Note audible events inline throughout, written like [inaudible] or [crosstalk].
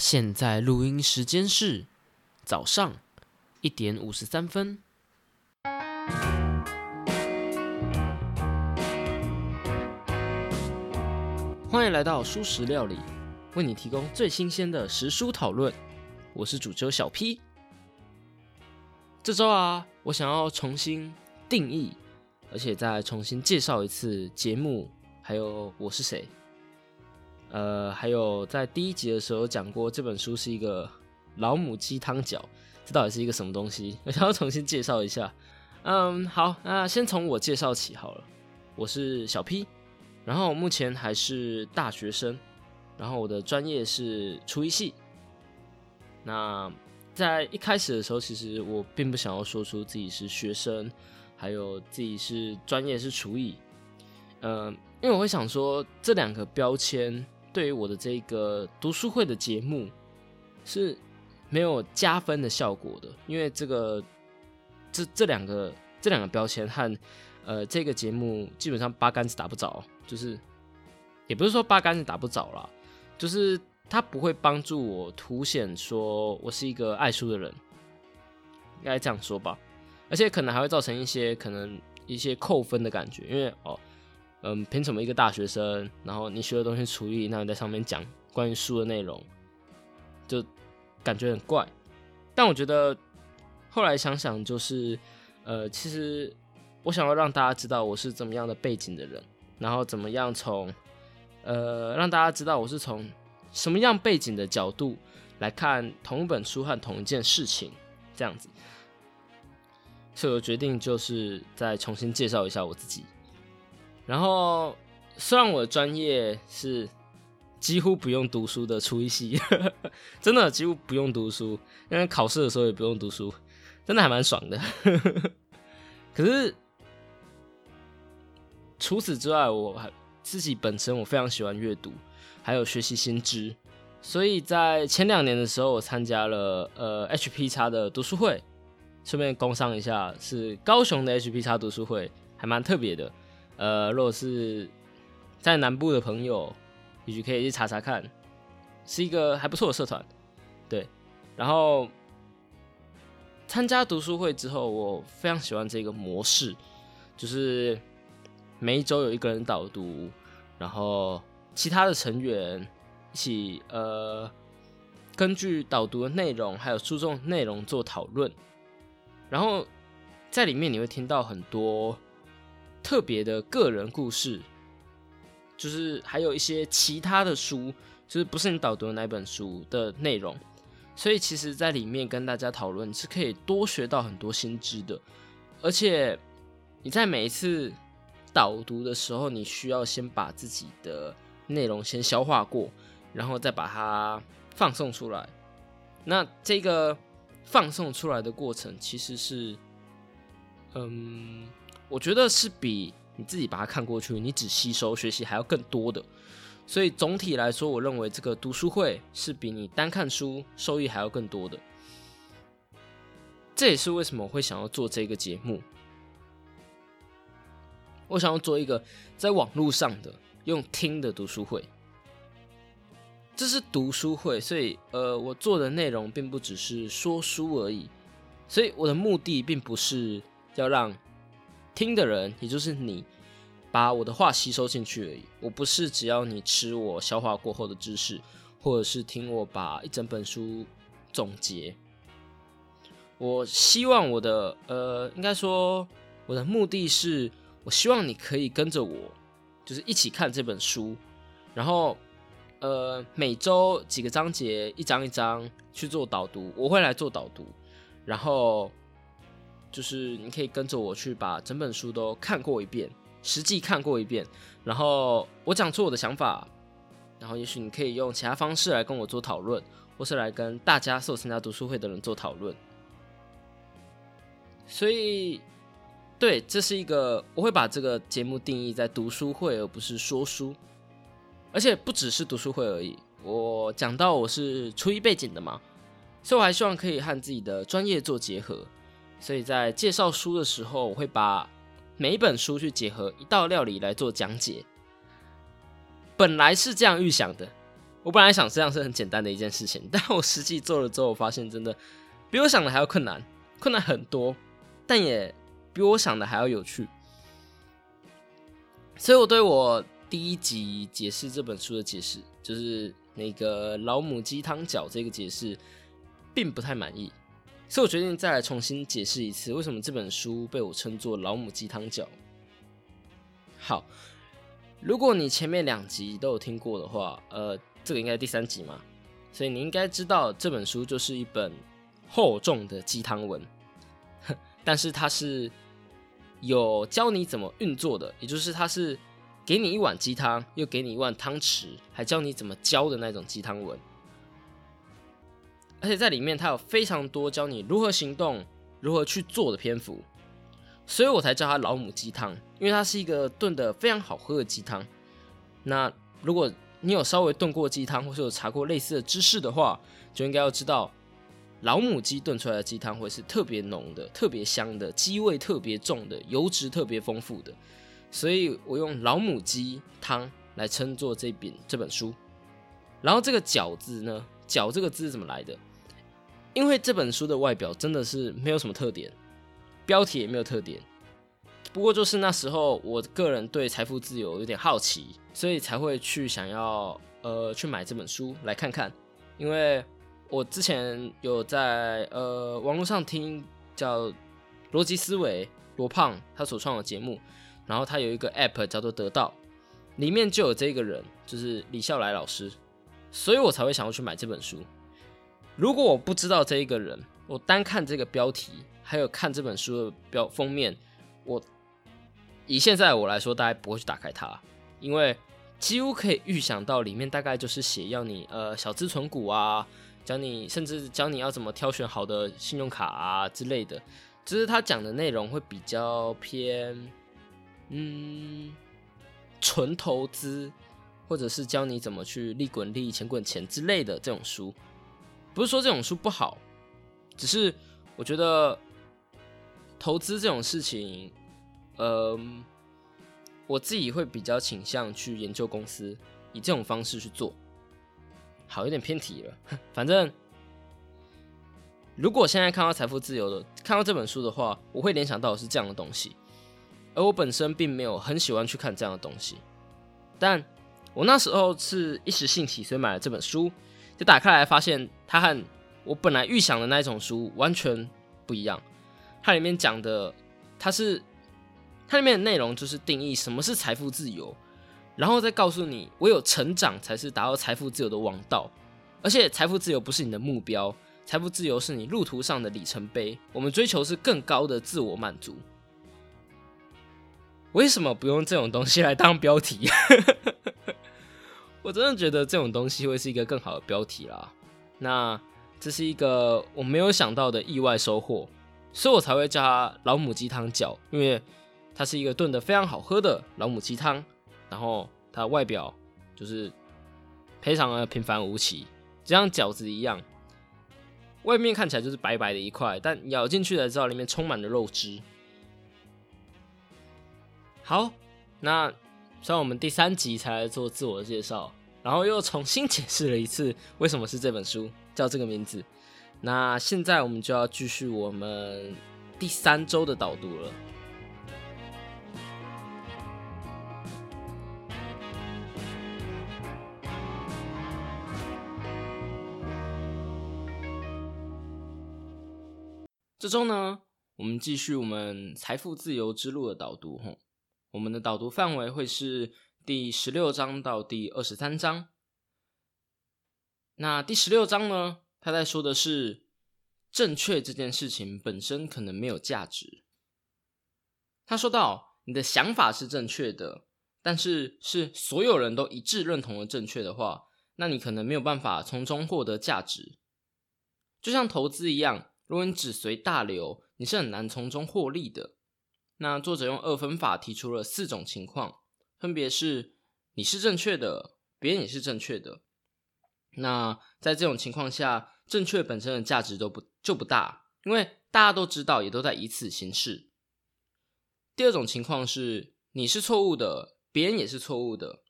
现在录音时间是早上一点五十三分。欢迎来到蔬食料理，为你提供最新鲜的食蔬讨论。我是主揪小 P。这周啊，我想要重新定义，而且再重新介绍一次节目，还有我是谁。呃，还有在第一集的时候讲过，这本书是一个老母鸡汤饺，这到底是一个什么东西？我想要重新介绍一下。嗯，好，那先从我介绍起好了。我是小 P，然后目前还是大学生，然后我的专业是厨艺系。那在一开始的时候，其实我并不想要说出自己是学生，还有自己是专业是厨艺。嗯，因为我会想说这两个标签。对于我的这个读书会的节目是没有加分的效果的，因为这个这这两个这两个标签和呃这个节目基本上八竿子打不着，就是也不是说八竿子打不着啦，就是它不会帮助我凸显说我是一个爱书的人，应该这样说吧，而且可能还会造成一些可能一些扣分的感觉，因为哦。嗯，凭什么一个大学生，然后你学的东西厨艺，那你在上面讲关于书的内容，就感觉很怪。但我觉得后来想想，就是呃，其实我想要让大家知道我是怎么样的背景的人，然后怎么样从呃让大家知道我是从什么样背景的角度来看同一本书和同一件事情这样子，所以我决定就是再重新介绍一下我自己。然后，虽然我的专业是几乎不用读书的厨艺系，[laughs] 真的几乎不用读书，因为考试的时候也不用读书，真的还蛮爽的。[laughs] 可是除此之外，我还自己本身我非常喜欢阅读，还有学习新知，所以在前两年的时候，我参加了呃 HP 叉的读书会，顺便工商一下，是高雄的 HP 叉读书会，还蛮特别的。呃，如果是在南部的朋友，也许可以去查查看，是一个还不错的社团，对。然后参加读书会之后，我非常喜欢这个模式，就是每一周有一个人导读，然后其他的成员一起呃，根据导读的内容还有书中内容做讨论，然后在里面你会听到很多。特别的个人故事，就是还有一些其他的书，就是不是你导读的那本书的内容，所以其实，在里面跟大家讨论是可以多学到很多新知的。而且你在每一次导读的时候，你需要先把自己的内容先消化过，然后再把它放送出来。那这个放送出来的过程，其实是，嗯。我觉得是比你自己把它看过去，你只吸收学习还要更多的。所以总体来说，我认为这个读书会是比你单看书收益还要更多的。这也是为什么我会想要做这个节目。我想要做一个在网络上的用听的读书会。这是读书会，所以呃，我做的内容并不只是说书而已。所以我的目的并不是要让。听的人，也就是你，把我的话吸收进去而已。我不是只要你吃我消化过后的知识，或者是听我把一整本书总结。我希望我的呃，应该说我的目的是，我希望你可以跟着我，就是一起看这本书，然后呃，每周几个章节，一章一章去做导读，我会来做导读，然后。就是你可以跟着我去把整本书都看过一遍，实际看过一遍，然后我讲出我的想法，然后也许你可以用其他方式来跟我做讨论，或是来跟大家所有参加读书会的人做讨论。所以，对，这是一个我会把这个节目定义在读书会，而不是说书，而且不只是读书会而已。我讲到我是初一背景的嘛，所以我还希望可以和自己的专业做结合。所以在介绍书的时候，我会把每一本书去结合一道料理来做讲解。本来是这样预想的，我本来想这样是很简单的一件事情，但我实际做了之后，我发现真的比我想的还要困难，困难很多，但也比我想的还要有趣。所以我对我第一集解释这本书的解释，就是那个老母鸡汤饺这个解释，并不太满意，所以我决定再来重新解释一次，为什么这本书被我称作老母鸡汤饺。好，如果你前面两集都有听过的话，呃。这个应该第三集嘛，所以你应该知道这本书就是一本厚重的鸡汤文，但是它是有教你怎么运作的，也就是它是给你一碗鸡汤，又给你一碗汤匙，还教你怎么教的那种鸡汤文。而且在里面它有非常多教你如何行动、如何去做的篇幅，所以我才叫它老母鸡汤，因为它是一个炖的非常好喝的鸡汤。那如果你有稍微炖过鸡汤，或是有查过类似的知识的话，就应该要知道，老母鸡炖出来的鸡汤会是特别浓的、特别香的、鸡味特别重的、油脂特别丰富的。所以我用老母鸡汤来称作这本这本书。然后这个“饺”字呢，“饺”这个字怎么来的？因为这本书的外表真的是没有什么特点，标题也没有特点。不过就是那时候，我个人对财富自由有点好奇，所以才会去想要呃去买这本书来看看。因为我之前有在呃网络上听叫逻辑思维罗胖他所创的节目，然后他有一个 app 叫做得到，里面就有这个人，就是李笑来老师，所以我才会想要去买这本书。如果我不知道这一个人，我单看这个标题，还有看这本书的标封面，我。以现在我来说，大概不会去打开它，因为几乎可以预想到里面大概就是写要你呃小资存股啊，教你甚至教你要怎么挑选好的信用卡啊之类的，只是他讲的内容会比较偏嗯纯投资，或者是教你怎么去利滚利、钱滚钱之类的这种书。不是说这种书不好，只是我觉得投资这种事情。嗯，我自己会比较倾向去研究公司，以这种方式去做。好，有点偏题了。[laughs] 反正，如果现在看到财富自由的，看到这本书的话，我会联想到是这样的东西。而我本身并没有很喜欢去看这样的东西，但我那时候是一时兴起，所以买了这本书，就打开来发现它和我本来预想的那一种书完全不一样。它里面讲的，它是。它里面的内容就是定义什么是财富自由，然后再告诉你，唯有成长才是达到财富自由的王道。而且，财富自由不是你的目标，财富自由是你路途上的里程碑。我们追求是更高的自我满足。为什么不用这种东西来当标题？[laughs] 我真的觉得这种东西会是一个更好的标题啦。那这是一个我没有想到的意外收获，所以我才会叫它老母鸡汤饺，因为。它是一个炖的非常好喝的老母鸡汤，然后它外表就是非常的平凡无奇，就像饺子一样，外面看起来就是白白的一块，但咬进去才知道里面充满了肉汁。好，那虽然我们第三集才来做自我介绍，然后又重新解释了一次为什么是这本书叫这个名字，那现在我们就要继续我们第三周的导读了。这周呢，我们继续我们财富自由之路的导读。吼，我们的导读范围会是第十六章到第二十三章。那第十六章呢，他在说的是正确这件事情本身可能没有价值。他说到，你的想法是正确的，但是是所有人都一致认同的正确的话，那你可能没有办法从中获得价值。就像投资一样。如果你只随大流，你是很难从中获利的。那作者用二分法提出了四种情况，分别是你是正确的，别人也是正确的。那在这种情况下，正确本身的价值都不就不大，因为大家都知道，也都在以此行事。第二种情况是你是错误的，别人也是错误的。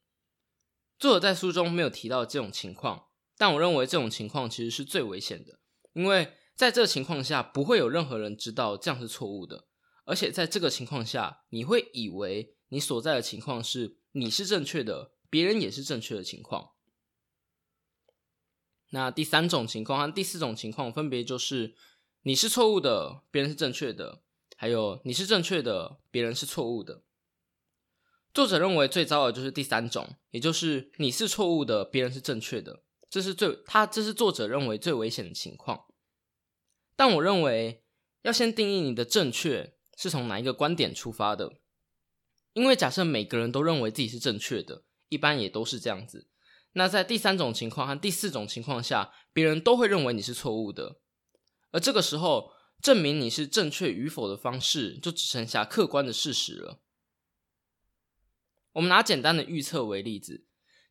作者在书中没有提到这种情况，但我认为这种情况其实是最危险的，因为在这个情况下，不会有任何人知道这样是错误的，而且在这个情况下，你会以为你所在的情况是你是正确的，别人也是正确的情况。那第三种情况和第四种情况分别就是你是错误的，别人是正确的，还有你是正确的，别人是错误的。作者认为最糟的就是第三种，也就是你是错误的，别人是正确的，这是最他这是作者认为最危险的情况。但我认为要先定义你的正确是从哪一个观点出发的，因为假设每个人都认为自己是正确的，一般也都是这样子。那在第三种情况和第四种情况下，别人都会认为你是错误的，而这个时候证明你是正确与否的方式，就只剩下客观的事实了。我们拿简单的预测为例子，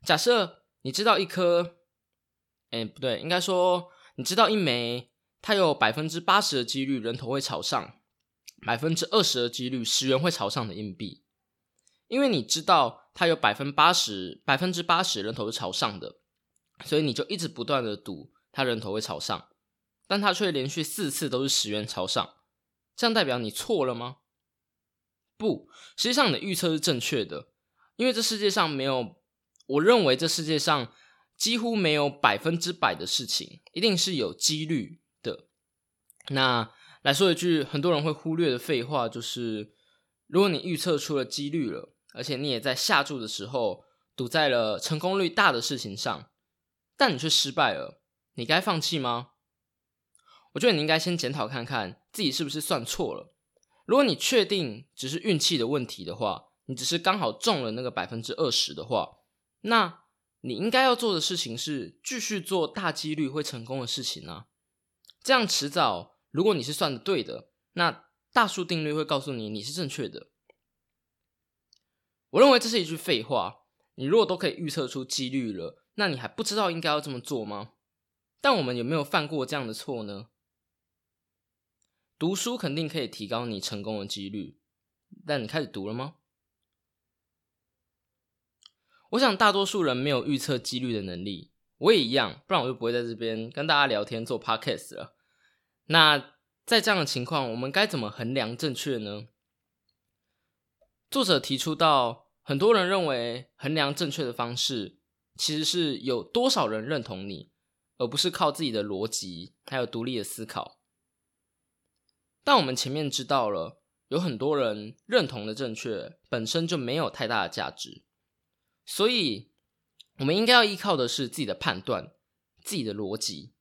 假设你知道一颗，哎，不对，应该说你知道一枚，它有百分之八十的几率人头会朝上，百分之二十的几率十元会朝上的硬币，因为你知道它有百分八十百分之八十人头是朝上的，所以你就一直不断的赌它人头会朝上，但它却连续四次都是十元朝上，这样代表你错了吗？不，实际上你的预测是正确的。因为这世界上没有，我认为这世界上几乎没有百分之百的事情，一定是有几率的。那来说一句很多人会忽略的废话，就是如果你预测出了几率了，而且你也在下注的时候赌在了成功率大的事情上，但你却失败了，你该放弃吗？我觉得你应该先检讨看看自己是不是算错了。如果你确定只是运气的问题的话，你只是刚好中了那个百分之二十的话，那你应该要做的事情是继续做大几率会成功的事情啊。这样迟早，如果你是算的对的，那大数定律会告诉你你是正确的。我认为这是一句废话。你如果都可以预测出几率了，那你还不知道应该要这么做吗？但我们有没有犯过这样的错呢？读书肯定可以提高你成功的几率，但你开始读了吗？我想大多数人没有预测几率的能力，我也一样，不然我就不会在这边跟大家聊天做 podcast 了。那在这样的情况，我们该怎么衡量正确呢？作者提出到，很多人认为衡量正确的方式，其实是有多少人认同你，而不是靠自己的逻辑还有独立的思考。但我们前面知道了，有很多人认同的正确本身就没有太大的价值。所以，我们应该要依靠的是自己的判断、自己的逻辑。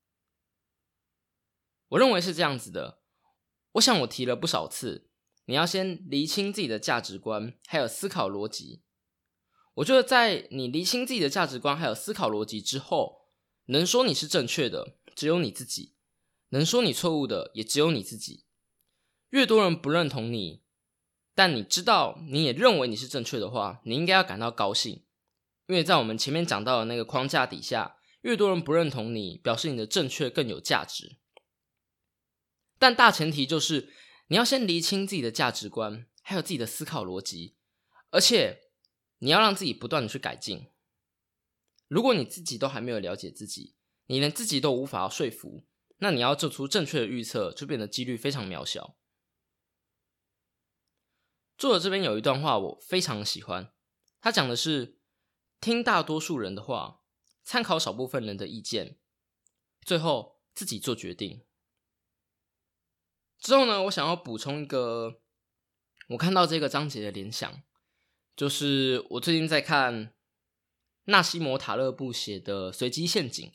我认为是这样子的。我想我提了不少次，你要先厘清自己的价值观，还有思考逻辑。我觉得，在你厘清自己的价值观还有思考逻辑之后，能说你是正确的只有你自己，能说你错误的也只有你自己。越多人不认同你，但你知道你也认为你是正确的话，你应该要感到高兴。因为在我们前面讲到的那个框架底下，越多人不认同你，表示你的正确更有价值。但大前提就是你要先厘清自己的价值观，还有自己的思考逻辑，而且你要让自己不断的去改进。如果你自己都还没有了解自己，你连自己都无法说服，那你要做出正确的预测，就变得几率非常渺小。作者这边有一段话我非常喜欢，他讲的是。听大多数人的话，参考少部分人的意见，最后自己做决定。之后呢，我想要补充一个我看到这个章节的联想，就是我最近在看纳西摩塔勒布写的《随机陷阱》，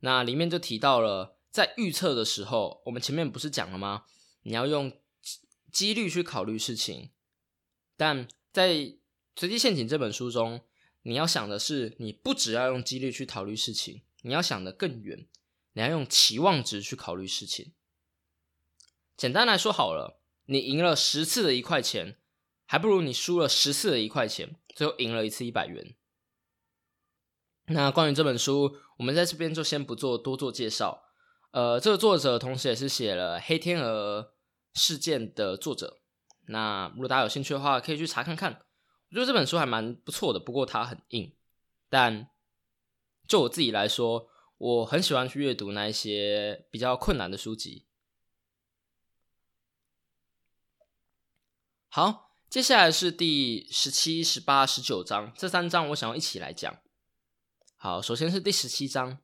那里面就提到了，在预测的时候，我们前面不是讲了吗？你要用几率去考虑事情，但在《随机陷阱》这本书中。你要想的是，你不只要用几率去考虑事情，你要想的更远，你要用期望值去考虑事情。简单来说，好了，你赢了十次的一块钱，还不如你输了十次的一块钱，最后赢了一次一百元。那关于这本书，我们在这边就先不做多做介绍。呃，这个作者同时也是写了《黑天鹅事件》的作者。那如果大家有兴趣的话，可以去查看看。我觉得这本书还蛮不错的，不过它很硬。但就我自己来说，我很喜欢去阅读那一些比较困难的书籍。好，接下来是第十七、十八、十九章这三章，我想要一起来讲。好，首先是第十七章，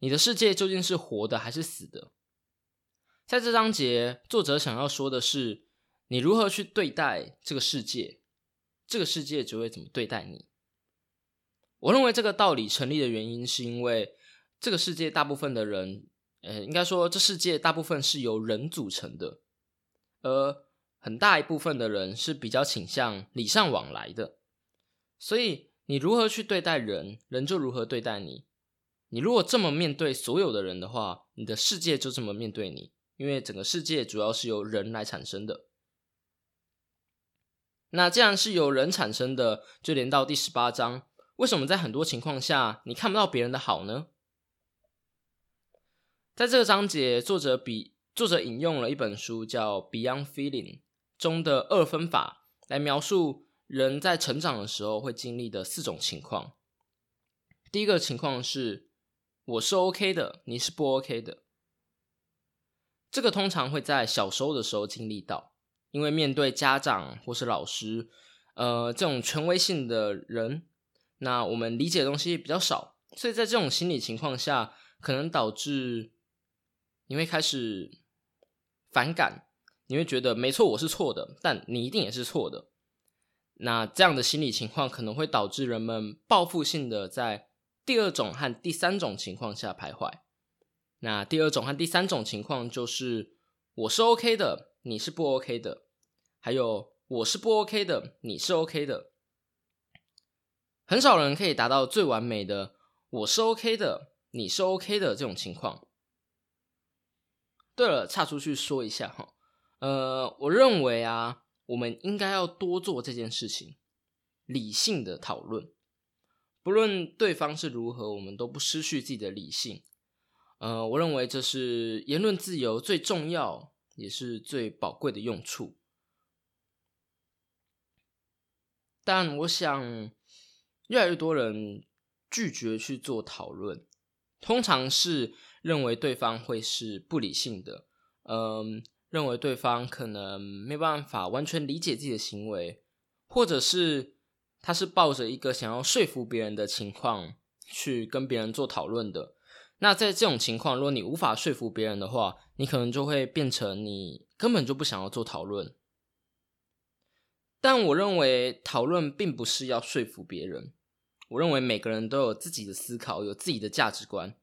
你的世界究竟是活的还是死的？在这章节，作者想要说的是，你如何去对待这个世界，这个世界就会怎么对待你。我认为这个道理成立的原因，是因为这个世界大部分的人，呃，应该说这世界大部分是由人组成的，而很大一部分的人是比较倾向礼尚往来的。所以你如何去对待人，人就如何对待你。你如果这么面对所有的人的话，你的世界就这么面对你，因为整个世界主要是由人来产生的。那既然是由人产生的，就连到第十八章。为什么在很多情况下你看不到别人的好呢？在这个章节，作者比作者引用了一本书叫《Beyond Feeling》中的二分法，来描述人在成长的时候会经历的四种情况。第一个情况是我是 OK 的，你是不 OK 的。这个通常会在小时候的时候经历到，因为面对家长或是老师，呃，这种权威性的人。那我们理解的东西比较少，所以在这种心理情况下，可能导致你会开始反感，你会觉得没错，我是错的，但你一定也是错的。那这样的心理情况可能会导致人们报复性的在第二种和第三种情况下徘徊。那第二种和第三种情况就是我是 OK 的，你是不 OK 的，还有我是不 OK 的，你是 OK 的。很少人可以达到最完美的“我是 OK 的，你是 OK 的”这种情况。对了，岔出去说一下哈，呃，我认为啊，我们应该要多做这件事情，理性的讨论，不论对方是如何，我们都不失去自己的理性。呃，我认为这是言论自由最重要也是最宝贵的用处。但我想。越来越多人拒绝去做讨论，通常是认为对方会是不理性的，嗯，认为对方可能没办法完全理解自己的行为，或者是他是抱着一个想要说服别人的情况去跟别人做讨论的。那在这种情况，如果你无法说服别人的话，你可能就会变成你根本就不想要做讨论。但我认为讨论并不是要说服别人。我认为每个人都有自己的思考，有自己的价值观。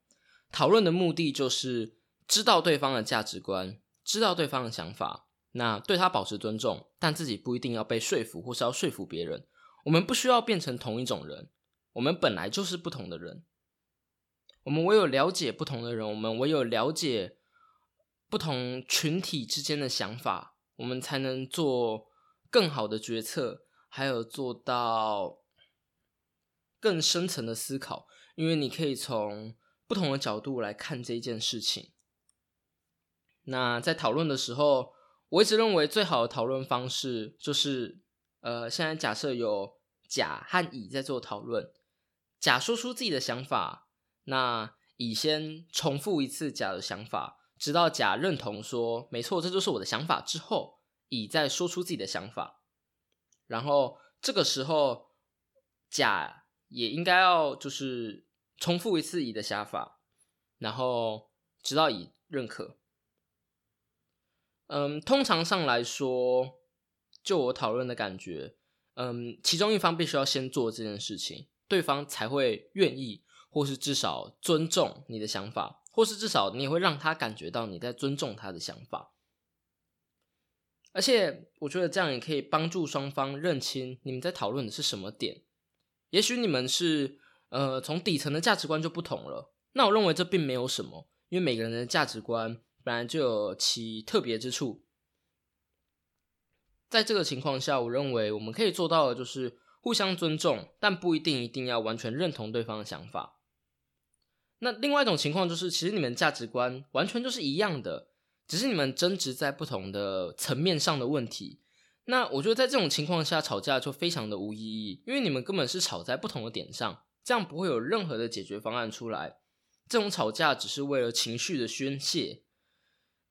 讨论的目的就是知道对方的价值观，知道对方的想法，那对他保持尊重，但自己不一定要被说服，或是要说服别人。我们不需要变成同一种人，我们本来就是不同的人。我们唯有了解不同的人，我们唯有了解不同群体之间的想法，我们才能做更好的决策，还有做到。更深层的思考，因为你可以从不同的角度来看这件事情。那在讨论的时候，我一直认为最好的讨论方式就是，呃，现在假设有甲和乙在做讨论，甲说出自己的想法，那乙先重复一次甲的想法，直到甲认同说没错，这就是我的想法之后，乙再说出自己的想法，然后这个时候甲。也应该要就是重复一次乙的想法，然后直到乙认可。嗯，通常上来说，就我讨论的感觉，嗯，其中一方必须要先做这件事情，对方才会愿意，或是至少尊重你的想法，或是至少你也会让他感觉到你在尊重他的想法。而且，我觉得这样也可以帮助双方认清你们在讨论的是什么点。也许你们是呃从底层的价值观就不同了，那我认为这并没有什么，因为每个人的价值观本来就有其特别之处。在这个情况下，我认为我们可以做到的就是互相尊重，但不一定一定要完全认同对方的想法。那另外一种情况就是，其实你们价值观完全就是一样的，只是你们争执在不同的层面上的问题。那我觉得在这种情况下吵架就非常的无意义，因为你们根本是吵在不同的点上，这样不会有任何的解决方案出来。这种吵架只是为了情绪的宣泄。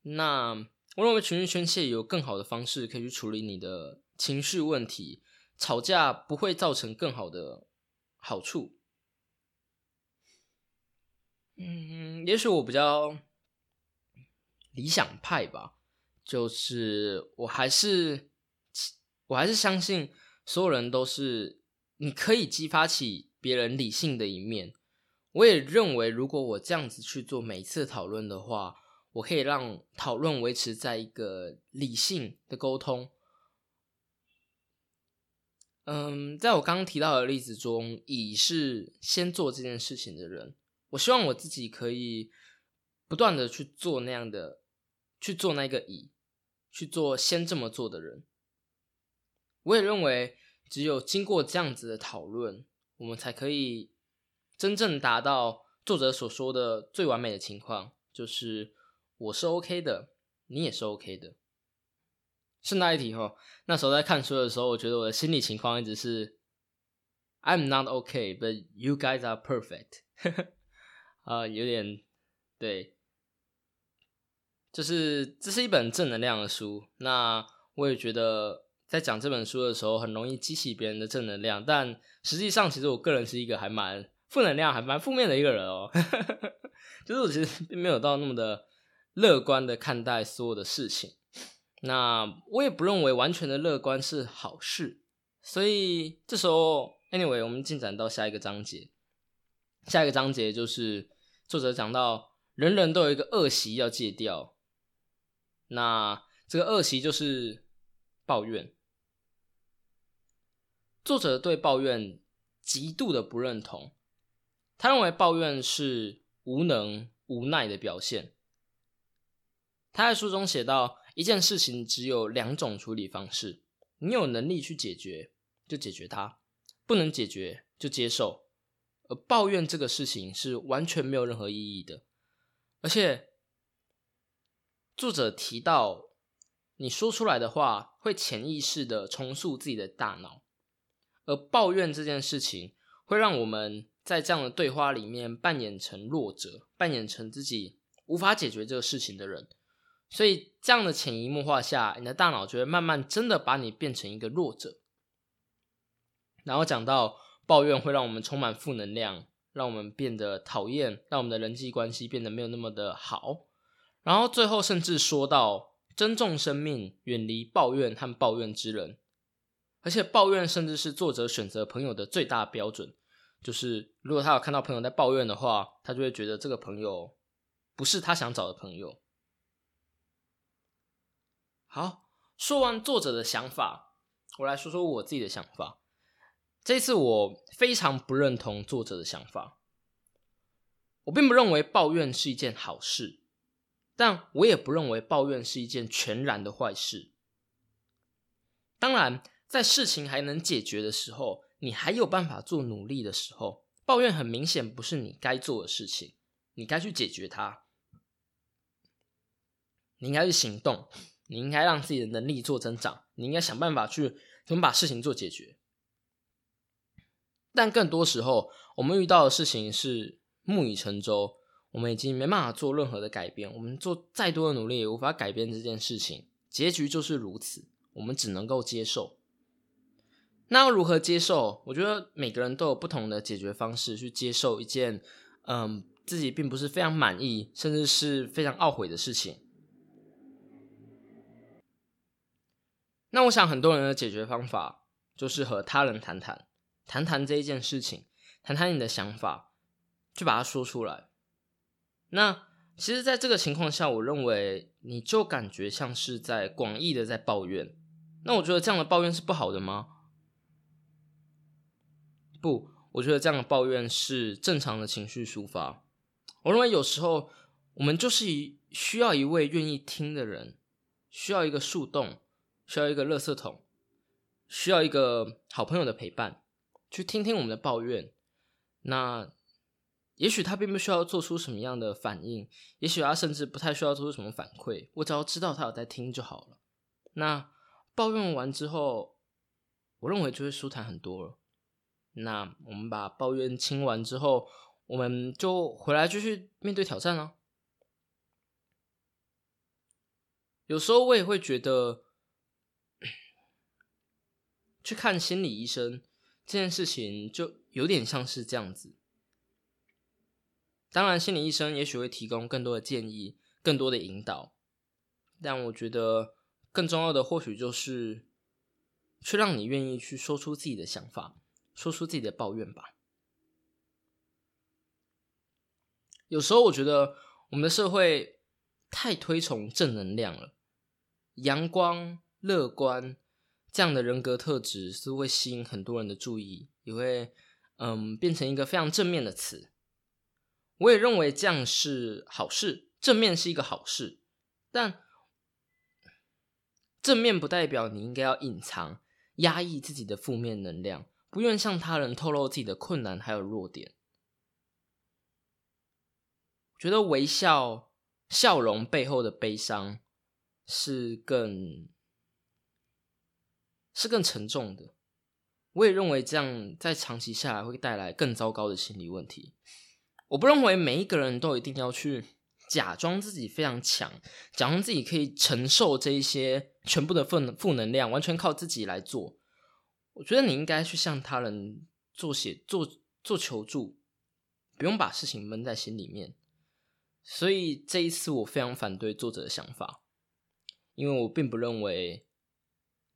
那我认为情绪宣泄有更好的方式可以去处理你的情绪问题。吵架不会造成更好的好处。嗯，也许我比较理想派吧，就是我还是我还是相信所有人都是你可以激发起别人理性的一面。我也认为，如果我这样子去做每一次讨论的话，我可以让讨论维持在一个理性的沟通。嗯，在我刚刚提到的例子中，乙是先做这件事情的人。我希望我自己可以不断的去做那样的，去做那个乙，去做先这么做的人。我也认为，只有经过这样子的讨论，我们才可以真正达到作者所说的最完美的情况，就是我是 OK 的，你也是 OK 的。顺带一提哈，那时候在看书的时候，我觉得我的心理情况一直是 I'm not OK, but you guys are perfect。[laughs] 啊，有点对，就是这是一本正能量的书。那我也觉得在讲这本书的时候，很容易激起别人的正能量。但实际上，其实我个人是一个还蛮负能量、还蛮负面的一个人哦。[laughs] 就是我其实并没有到那么的乐观的看待所有的事情。那我也不认为完全的乐观是好事。所以这时候，anyway，我们进展到下一个章节。下一个章节就是。作者讲到，人人都有一个恶习要戒掉。那这个恶习就是抱怨。作者对抱怨极度的不认同，他认为抱怨是无能无奈的表现。他在书中写到，一件事情只有两种处理方式：你有能力去解决，就解决它；不能解决，就接受。而抱怨这个事情是完全没有任何意义的，而且作者提到，你说出来的话会潜意识的重塑自己的大脑，而抱怨这件事情会让我们在这样的对话里面扮演成弱者，扮演成自己无法解决这个事情的人，所以这样的潜移默化下，你的大脑就会慢慢真的把你变成一个弱者，然后讲到。抱怨会让我们充满负能量，让我们变得讨厌，让我们的人际关系变得没有那么的好。然后最后甚至说到尊重生命，远离抱怨和抱怨之人。而且抱怨甚至是作者选择朋友的最大标准，就是如果他有看到朋友在抱怨的话，他就会觉得这个朋友不是他想找的朋友。好，说完作者的想法，我来说说我自己的想法。这次我非常不认同作者的想法。我并不认为抱怨是一件好事，但我也不认为抱怨是一件全然的坏事。当然，在事情还能解决的时候，你还有办法做努力的时候，抱怨很明显不是你该做的事情。你该去解决它，你应该去行动，你应该让自己的能力做增长，你应该想办法去怎么把事情做解决。但更多时候，我们遇到的事情是木已成舟，我们已经没办法做任何的改变。我们做再多的努力，也无法改变这件事情。结局就是如此，我们只能够接受。那要如何接受？我觉得每个人都有不同的解决方式去接受一件，嗯，自己并不是非常满意，甚至是非常懊悔的事情。那我想，很多人的解决方法就是和他人谈谈。谈谈这一件事情，谈谈你的想法，就把它说出来。那其实，在这个情况下，我认为你就感觉像是在广义的在抱怨。那我觉得这样的抱怨是不好的吗？不，我觉得这样的抱怨是正常的情绪抒发。我认为有时候我们就是一需要一位愿意听的人，需要一个树洞，需要一个垃圾桶，需要一个好朋友的陪伴。去听听我们的抱怨，那也许他并不需要做出什么样的反应，也许他甚至不太需要做出什么反馈，我只要知道他有在听就好了。那抱怨完之后，我认为就会舒坦很多了。那我们把抱怨清完之后，我们就回来继续面对挑战了。有时候我也会觉得，去看心理医生这件事情就有点像是这样子。当然，心理医生也许会提供更多的建议、更多的引导，但我觉得更重要的或许就是去让你愿意去说出自己的想法，说出自己的抱怨吧。有时候我觉得我们的社会太推崇正能量了。阳光、乐观这样的人格特质是会吸引很多人的注意，也会嗯变成一个非常正面的词。我也认为这样是好事，正面是一个好事。但正面不代表你应该要隐藏、压抑自己的负面能量，不愿向他人透露自己的困难还有弱点。觉得微笑、笑容背后的悲伤。是更是更沉重的，我也认为这样在长期下来会带来更糟糕的心理问题。我不认为每一个人都一定要去假装自己非常强，假装自己可以承受这一些全部的负负能量，完全靠自己来做。我觉得你应该去向他人做写做做求助，不用把事情闷在心里面。所以这一次我非常反对作者的想法。因为我并不认为，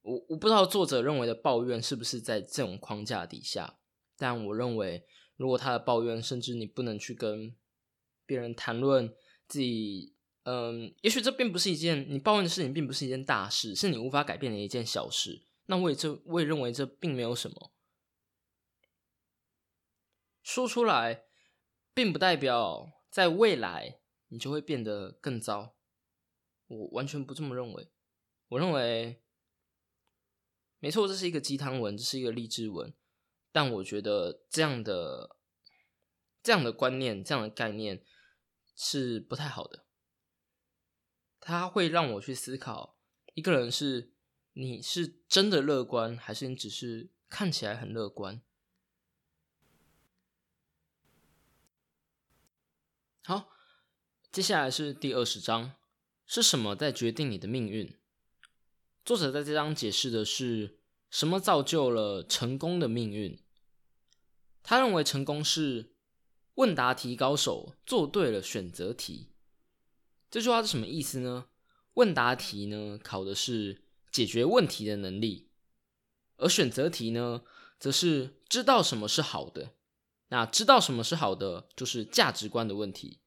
我我不知道作者认为的抱怨是不是在这种框架底下，但我认为，如果他的抱怨，甚至你不能去跟别人谈论自己，嗯，也许这并不是一件你抱怨的事情，并不是一件大事，是你无法改变的一件小事。那我也这我也认为这并没有什么，说出来，并不代表在未来你就会变得更糟。我完全不这么认为。我认为，没错，这是一个鸡汤文，这是一个励志文。但我觉得这样的、这样的观念、这样的概念是不太好的。它会让我去思考：一个人是你是真的乐观，还是你只是看起来很乐观？好，接下来是第二十章。是什么在决定你的命运？作者在这章解释的是什么造就了成功的命运。他认为成功是问答题高手做对了选择题。这句话是什么意思呢？问答题呢考的是解决问题的能力，而选择题呢则是知道什么是好的。那知道什么是好的，就是价值观的问题。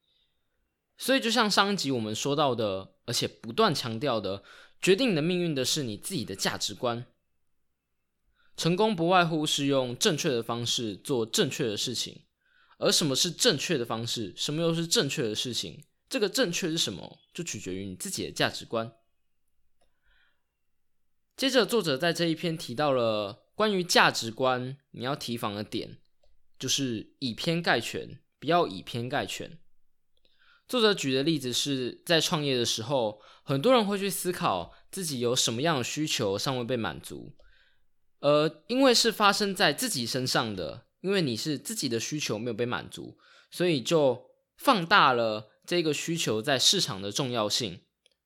所以，就像上一集我们说到的，而且不断强调的，决定你的命运的是你自己的价值观。成功不外乎是用正确的方式做正确的事情，而什么是正确的方式，什么又是正确的事情？这个正确是什么，就取决于你自己的价值观。接着，作者在这一篇提到了关于价值观你要提防的点，就是以偏概全，不要以偏概全。作者举的例子是在创业的时候，很多人会去思考自己有什么样的需求尚未被满足，而因为是发生在自己身上的，因为你是自己的需求没有被满足，所以就放大了这个需求在市场的重要性，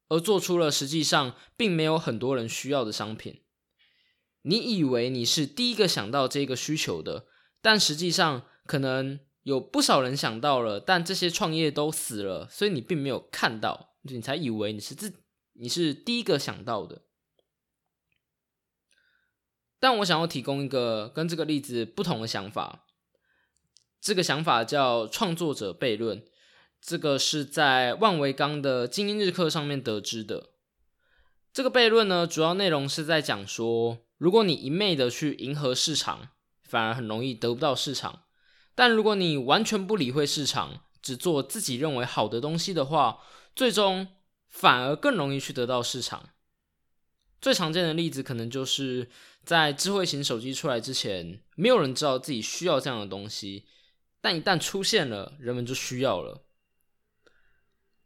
而做出了实际上并没有很多人需要的商品。你以为你是第一个想到这个需求的，但实际上可能。有不少人想到了，但这些创业都死了，所以你并没有看到，你才以为你是自你是第一个想到的。但我想要提供一个跟这个例子不同的想法，这个想法叫创作者悖论。这个是在万维刚的精英日课上面得知的。这个悖论呢，主要内容是在讲说，如果你一昧的去迎合市场，反而很容易得不到市场。但如果你完全不理会市场，只做自己认为好的东西的话，最终反而更容易去得到市场。最常见的例子可能就是在智慧型手机出来之前，没有人知道自己需要这样的东西，但一旦出现了，人们就需要了。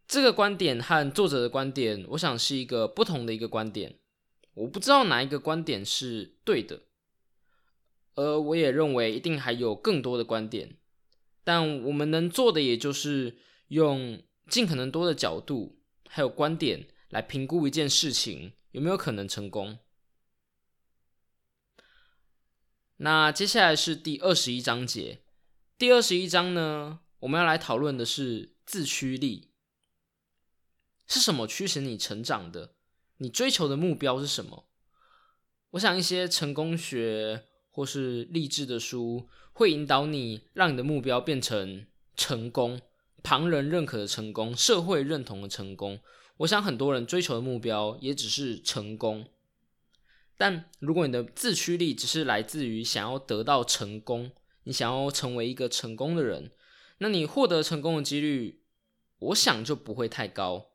这个观点和作者的观点，我想是一个不同的一个观点。我不知道哪一个观点是对的。而我也认为一定还有更多的观点，但我们能做的也就是用尽可能多的角度还有观点来评估一件事情有没有可能成功。那接下来是第二十一章节，第二十一章呢，我们要来讨论的是自驱力，是什么驱使你成长的？你追求的目标是什么？我想一些成功学或是励志的书会引导你，让你的目标变成成功，旁人认可的成功，社会认同的成功。我想很多人追求的目标也只是成功。但如果你的自驱力只是来自于想要得到成功，你想要成为一个成功的人，那你获得成功的几率，我想就不会太高。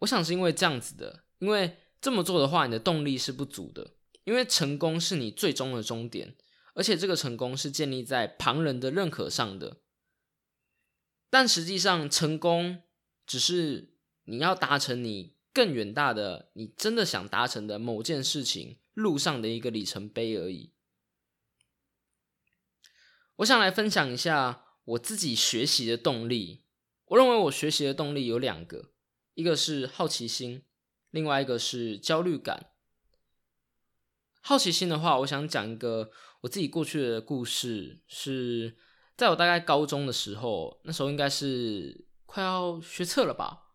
我想是因为这样子的，因为这么做的话，你的动力是不足的。因为成功是你最终的终点，而且这个成功是建立在旁人的认可上的。但实际上，成功只是你要达成你更远大的、你真的想达成的某件事情路上的一个里程碑而已。我想来分享一下我自己学习的动力。我认为我学习的动力有两个。一个是好奇心，另外一个是焦虑感。好奇心的话，我想讲一个我自己过去的故事，是在我大概高中的时候，那时候应该是快要学测了吧。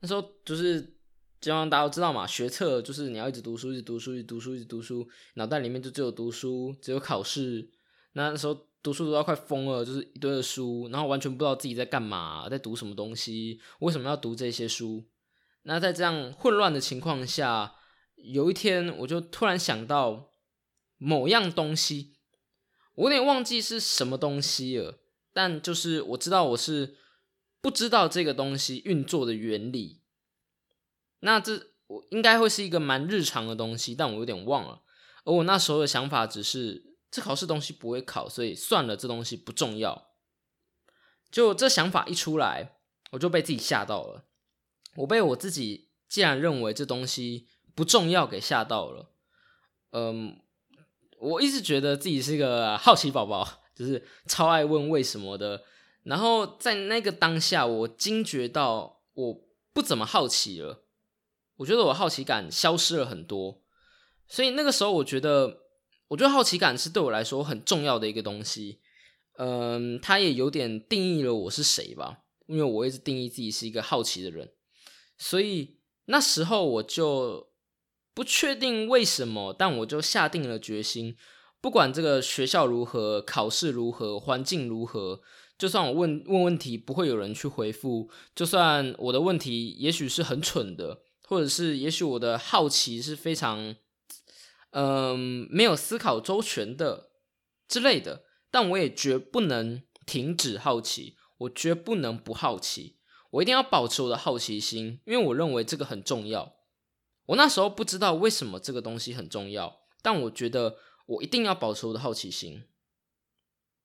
那时候就是基本上大家都知道嘛，学测就是你要一直读书，一直读书，一直读书，一直读书，脑袋里面就只有读书，只有考试。那时候。读书读到快疯了，就是一堆的书，然后完全不知道自己在干嘛，在读什么东西，为什么要读这些书？那在这样混乱的情况下，有一天我就突然想到某样东西，我有点忘记是什么东西了，但就是我知道我是不知道这个东西运作的原理。那这我应该会是一个蛮日常的东西，但我有点忘了。而我那时候的想法只是。这考试东西不会考，所以算了，这东西不重要。就这想法一出来，我就被自己吓到了。我被我自己既然认为这东西不重要给吓到了。嗯，我一直觉得自己是一个好奇宝宝，[laughs] 就是超爱问为什么的。然后在那个当下，我惊觉到我不怎么好奇了。我觉得我好奇感消失了很多，所以那个时候我觉得。我觉得好奇感是对我来说很重要的一个东西，嗯，它也有点定义了我是谁吧。因为我一直定义自己是一个好奇的人，所以那时候我就不确定为什么，但我就下定了决心，不管这个学校如何，考试如何，环境如何，就算我问问问题不会有人去回复，就算我的问题也许是很蠢的，或者是也许我的好奇是非常。嗯，没有思考周全的之类的，但我也绝不能停止好奇，我绝不能不好奇，我一定要保持我的好奇心，因为我认为这个很重要。我那时候不知道为什么这个东西很重要，但我觉得我一定要保持我的好奇心。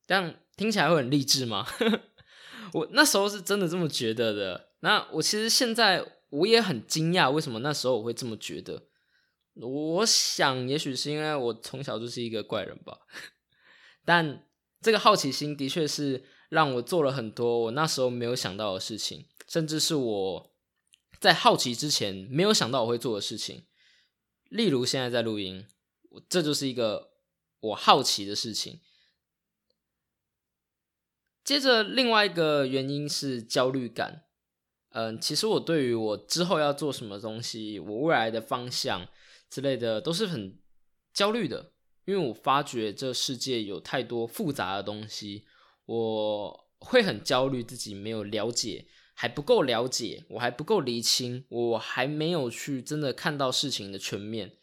这样听起来会很励志吗？[laughs] 我那时候是真的这么觉得的。那我其实现在我也很惊讶，为什么那时候我会这么觉得。我想，也许是因为我从小就是一个怪人吧。[laughs] 但这个好奇心的确是让我做了很多我那时候没有想到的事情，甚至是我在好奇之前没有想到我会做的事情。例如现在在录音，这就是一个我好奇的事情。接着，另外一个原因是焦虑感。嗯，其实我对于我之后要做什么东西，我未来的方向。之类的都是很焦虑的，因为我发觉这世界有太多复杂的东西，我会很焦虑自己没有了解，还不够了解，我还不够厘清，我还没有去真的看到事情的全面，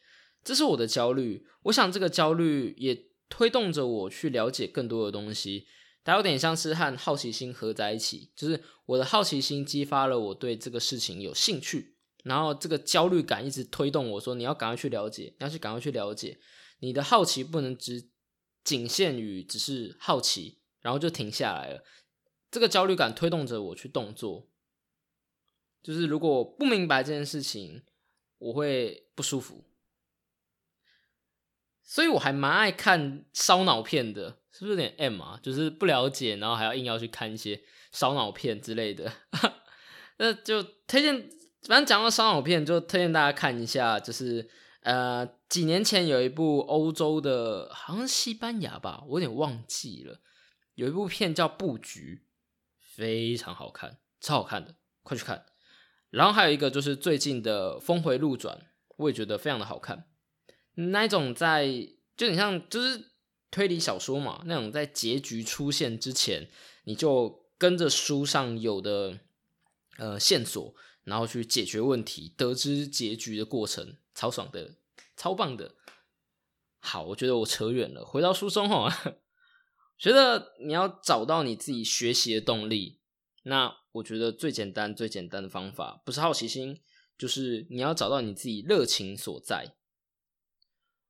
这是我的焦虑。我想这个焦虑也推动着我去了解更多的东西，它有点像是和好奇心合在一起，就是我的好奇心激发了我对这个事情有兴趣。然后这个焦虑感一直推动我说：“你要赶快去了解，你要去赶快去了解。你的好奇不能只仅限于只是好奇，然后就停下来了。这个焦虑感推动着我去动作。就是如果不明白这件事情，我会不舒服。所以我还蛮爱看烧脑片的，是不是有点 M 啊？就是不了解，然后还要硬要去看一些烧脑片之类的。[laughs] 那就推荐，反正讲到烧脑片，就推荐大家看一下，就是呃，几年前有一部欧洲的，好像是西班牙吧，我有点忘记了，有一部片叫《布局》，非常好看，超好看的，快去看。然后还有一个就是最近的《峰回路转》，我也觉得非常的好看。那一种在，就你像就是推理小说嘛，那种在结局出现之前，你就跟着书上有的呃线索，然后去解决问题，得知结局的过程，超爽的，超棒的。好，我觉得我扯远了，回到书中哈，觉得你要找到你自己学习的动力，那我觉得最简单、最简单的方法，不是好奇心，就是你要找到你自己热情所在。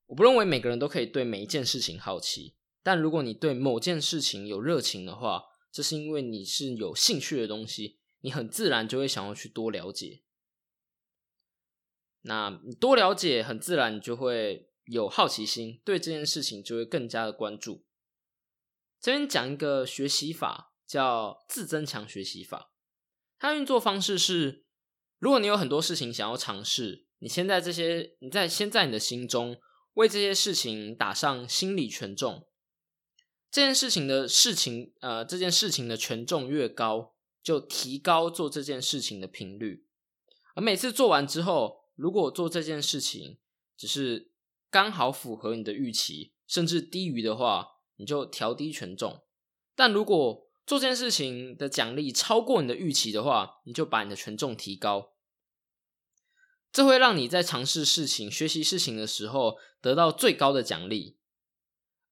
我不认为每个人都可以对每一件事情好奇，但如果你对某件事情有热情的话，这是因为你是有兴趣的东西，你很自然就会想要去多了解。那你多了解，很自然就会有好奇心，对这件事情就会更加的关注。这边讲一个学习法，叫自增强学习法。它运作方式是：如果你有很多事情想要尝试，你先在这些，你在先在你的心中。为这些事情打上心理权重，这件事情的事情，呃，这件事情的权重越高，就提高做这件事情的频率。而每次做完之后，如果做这件事情只是刚好符合你的预期，甚至低于的话，你就调低权重。但如果做这件事情的奖励超过你的预期的话，你就把你的权重提高。这会让你在尝试事情、学习事情的时候得到最高的奖励，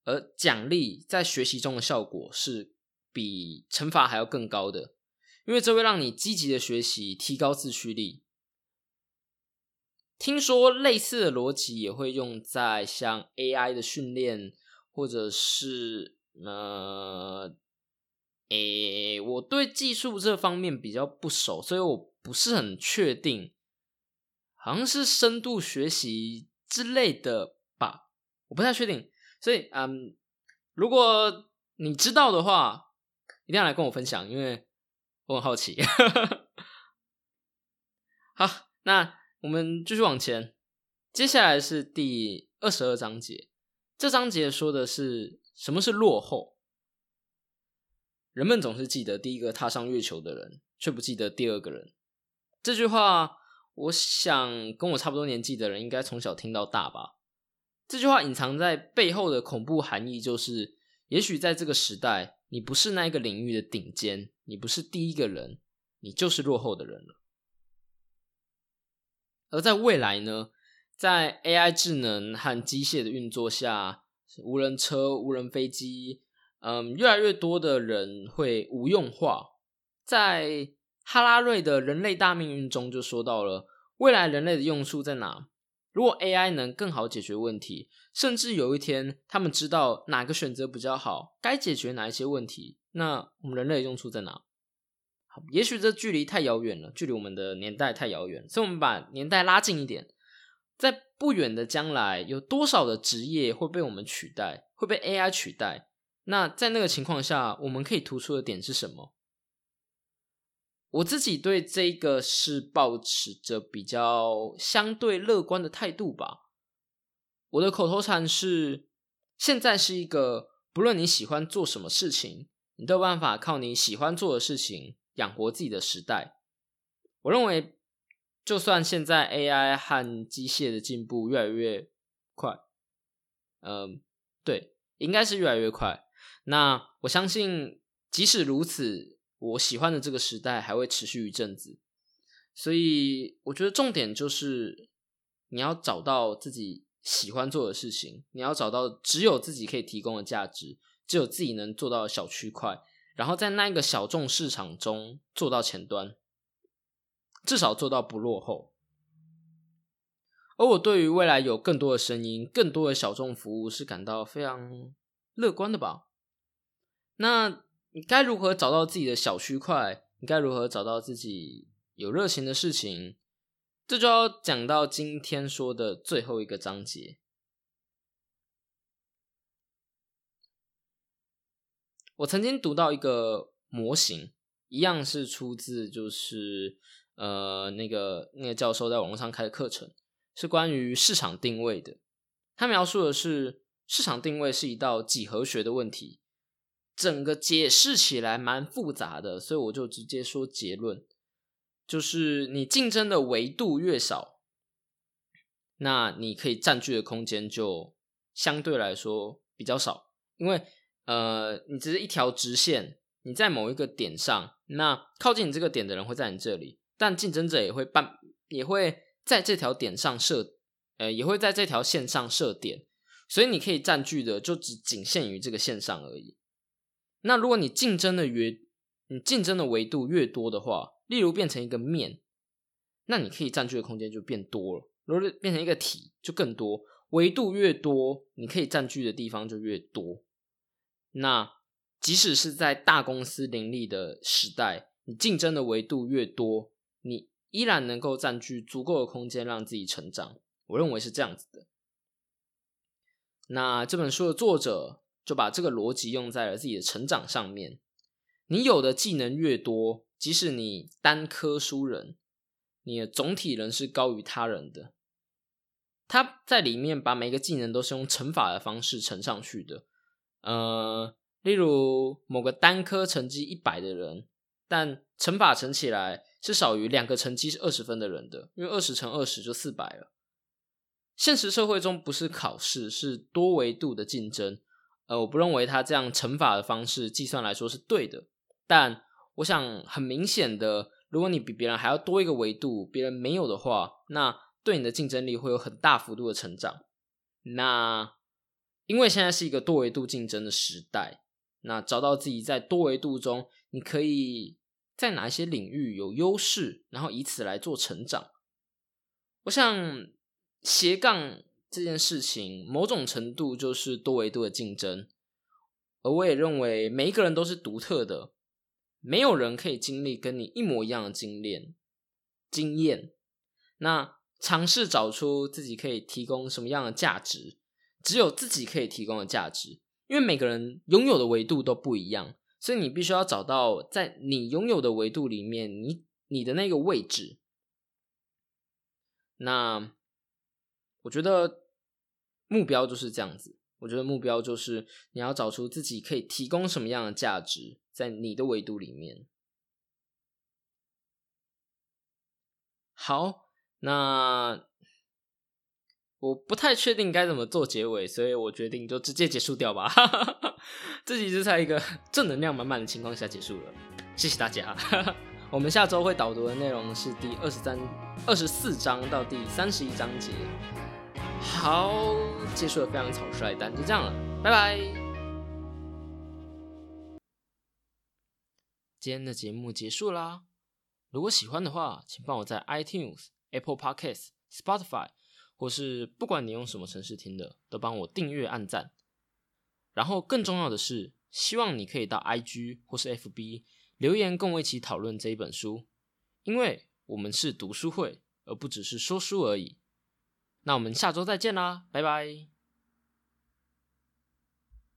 而奖励在学习中的效果是比惩罚还要更高的，因为这会让你积极的学习，提高自驱力。听说类似的逻辑也会用在像 AI 的训练，或者是呃，诶，我对技术这方面比较不熟，所以我不是很确定。好像是深度学习之类的吧，我不太确定。所以，嗯，如果你知道的话，一定要来跟我分享，因为我很好奇。[laughs] 好，那我们继续往前，接下来是第二十二章节。这章节说的是什么是落后。人们总是记得第一个踏上月球的人，却不记得第二个人。这句话。我想跟我差不多年纪的人应该从小听到大吧。这句话隐藏在背后的恐怖含义就是：也许在这个时代，你不是那一个领域的顶尖，你不是第一个人，你就是落后的人了。而在未来呢，在 AI 智能和机械的运作下，无人车、无人飞机，嗯，越来越多的人会无用化。在哈拉瑞的人类大命运中就说到了。未来人类的用处在哪？如果 AI 能更好解决问题，甚至有一天他们知道哪个选择比较好，该解决哪一些问题，那我们人类的用处在哪？也许这距离太遥远了，距离我们的年代太遥远，所以我们把年代拉近一点，在不远的将来，有多少的职业会被我们取代，会被 AI 取代？那在那个情况下，我们可以突出的点是什么？我自己对这个是保持着比较相对乐观的态度吧。我的口头禅是：现在是一个不论你喜欢做什么事情，你都有办法靠你喜欢做的事情养活自己的时代。我认为，就算现在 AI 和机械的进步越来越快，嗯，对，应该是越来越快。那我相信，即使如此。我喜欢的这个时代还会持续一阵子，所以我觉得重点就是你要找到自己喜欢做的事情，你要找到只有自己可以提供的价值，只有自己能做到的小区块，然后在那一个小众市场中做到前端，至少做到不落后。而我对于未来有更多的声音更多的小众服务是感到非常乐观的吧。那你该如何找到自己的小区块你该如何找到自己有热情的事情这就要讲到今天说的最后一个章节。我曾经读到一个模型一样是出自就是呃那个那个教授在网络上开的课程，是关于市场定位的。他描述的是市场定位是一道几何学的问题，整个解释起来蛮复杂的，所以我就直接说结论，就是你竞争的维度越少，那你可以占据的空间就相对来说比较少，因为。呃，你只是一条直线，你在某一个点上，那靠近你这个点的人会在你这里，但竞争者也会办，也会在这条点上设，呃，也会在这条线上设点，所以你可以占据的就只仅限于这个线上而已。那如果你竞争的越，你竞争的维度越多的话，例如变成一个面，那你可以占据的空间就变多了；如果变成一个体，就更多，维度越多，你可以占据的地方就越多。那即使是在大公司林立的时代，你竞争的维度越多，你依然能够占据足够的空间让自己成长。我认为是这样子的。那这本书的作者就把这个逻辑用在了自己的成长上面。你有的技能越多，即使你单科输人，你的总体人是高于他人的。他在里面把每个技能都是用乘法的方式乘上去的。呃，例如某个单科成绩一百的人，但乘法乘起来是少于两个成绩是二十分的人的，因为二十乘二十就四百了。现实社会中不是考试，是多维度的竞争。呃，我不认为他这样乘法的方式计算来说是对的，但我想很明显的，如果你比别人还要多一个维度，别人没有的话，那对你的竞争力会有很大幅度的成长。那。因为现在是一个多维度竞争的时代，那找到自己在多维度中，你可以在哪一些领域有优势，然后以此来做成长。我想斜杠这件事情，某种程度就是多维度的竞争，而我也认为每一个人都是独特的，没有人可以经历跟你一模一样的经验。经验，那尝试找出自己可以提供什么样的价值。只有自己可以提供的价值，因为每个人拥有的维度都不一样，所以你必须要找到在你拥有的维度里面，你你的那个位置。那我觉得目标就是这样子，我觉得目标就是你要找出自己可以提供什么样的价值，在你的维度里面。好，那。我不太确定该怎么做结尾，所以我决定就直接结束掉吧。[laughs] 这集是在一个 [laughs] 正能量满满的情况下结束了，谢谢大家。[laughs] 我们下周会导读的内容是第二十三、二十四章到第三十一章节。好，结束的非常草率，但就这样了，拜拜。今天的节目结束啦，如果喜欢的话，请帮我在 iTunes、Apple Podcasts、Spotify。或是不管你用什么程式听的，都帮我订阅、按赞。然后更重要的是，希望你可以到 IG 或是 FB 留言，跟我一起讨论这一本书，因为我们是读书会，而不只是说书而已。那我们下周再见啦，拜拜。